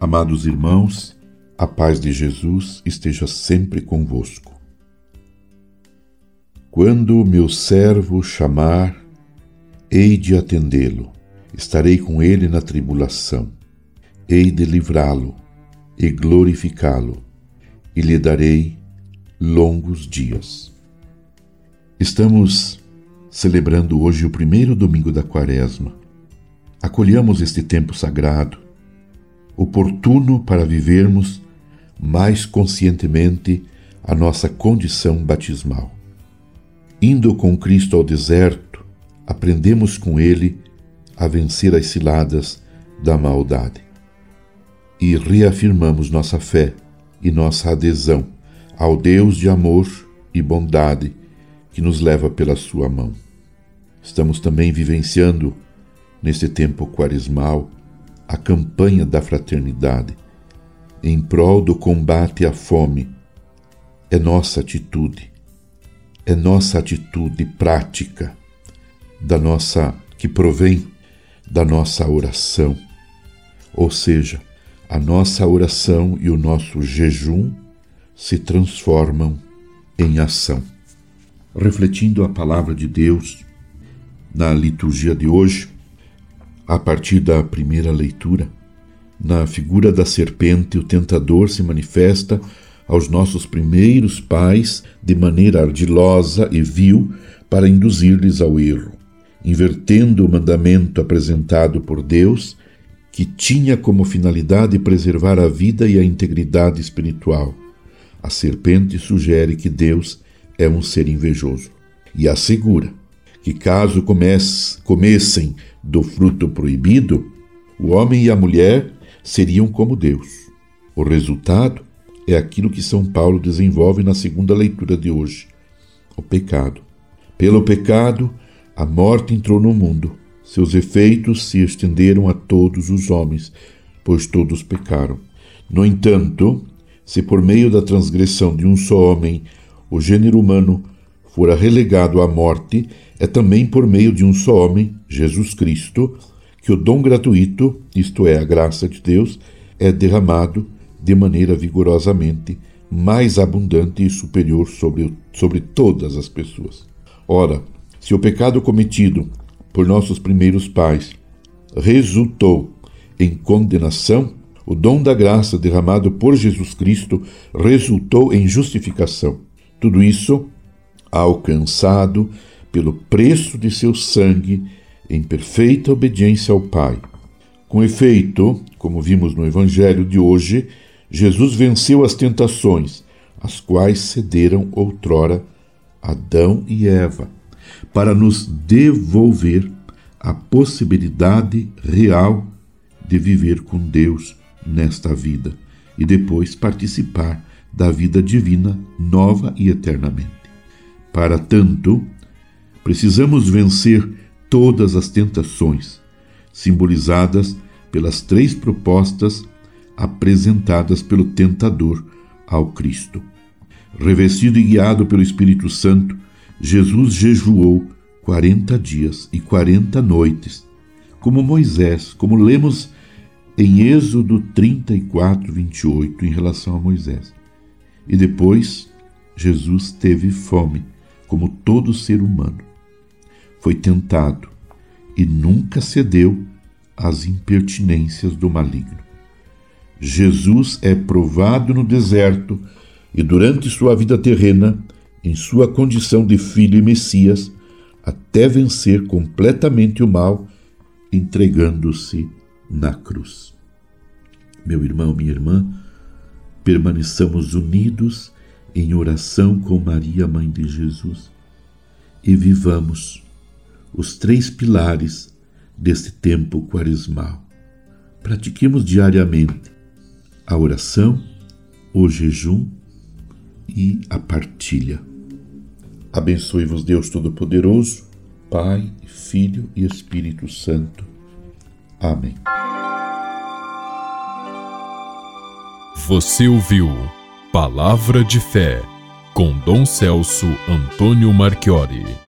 Amados irmãos, a paz de Jesus esteja sempre convosco. Quando meu servo chamar, hei de atendê-lo, estarei com ele na tribulação, hei de livrá-lo e glorificá-lo, e lhe darei longos dias. Estamos celebrando hoje o primeiro domingo da Quaresma. Acolhamos este tempo sagrado oportuno para vivermos mais conscientemente a nossa condição batismal. Indo com Cristo ao deserto, aprendemos com Ele a vencer as ciladas da maldade. E reafirmamos nossa fé e nossa adesão ao Deus de amor e bondade que nos leva pela Sua mão. Estamos também vivenciando, neste tempo quaresmal, a campanha da fraternidade em prol do combate à fome é nossa atitude, é nossa atitude prática da nossa que provém da nossa oração. Ou seja, a nossa oração e o nosso jejum se transformam em ação. Refletindo a palavra de Deus na liturgia de hoje, a partir da primeira leitura. Na figura da serpente, o tentador se manifesta aos nossos primeiros pais de maneira ardilosa e vil para induzir-lhes ao erro, invertendo o mandamento apresentado por Deus, que tinha como finalidade preservar a vida e a integridade espiritual. A serpente sugere que Deus é um ser invejoso e assegura que, caso comece, comessem do fruto proibido, o homem e a mulher seriam como Deus. O resultado é aquilo que São Paulo desenvolve na segunda leitura de hoje: o pecado. Pelo pecado, a morte entrou no mundo. Seus efeitos se estenderam a todos os homens, pois todos pecaram. No entanto, se por meio da transgressão de um só homem o gênero humano fora relegado à morte, é também por meio de um só homem, Jesus Cristo, que o dom gratuito, isto é, a graça de Deus, é derramado de maneira vigorosamente mais abundante e superior sobre, sobre todas as pessoas. Ora, se o pecado cometido por nossos primeiros pais resultou em condenação, o dom da graça derramado por Jesus Cristo resultou em justificação. Tudo isso alcançado pelo preço de seu sangue em perfeita obediência ao Pai. Com efeito, como vimos no Evangelho de hoje, Jesus venceu as tentações, as quais cederam outrora Adão e Eva, para nos devolver a possibilidade real de viver com Deus nesta vida e depois participar da vida divina nova e eternamente. Para tanto, precisamos vencer todas as tentações, simbolizadas pelas três propostas apresentadas pelo tentador ao Cristo. Revestido e guiado pelo Espírito Santo, Jesus jejuou quarenta dias e quarenta noites, como Moisés, como lemos em Êxodo 34, 28, em relação a Moisés. E depois, Jesus teve fome, como todo ser humano foi tentado e nunca cedeu às impertinências do maligno. Jesus é provado no deserto e durante sua vida terrena, em sua condição de filho e Messias, até vencer completamente o mal, entregando-se na cruz. Meu irmão, minha irmã, permaneçamos unidos em oração com Maria, mãe de Jesus, e vivamos os três pilares deste tempo quaresmal. Pratiquemos diariamente a oração, o jejum e a partilha. Abençoe-vos Deus Todo-Poderoso, Pai, Filho e Espírito Santo. Amém. Você ouviu Palavra de Fé com Dom Celso Antônio Marchiori.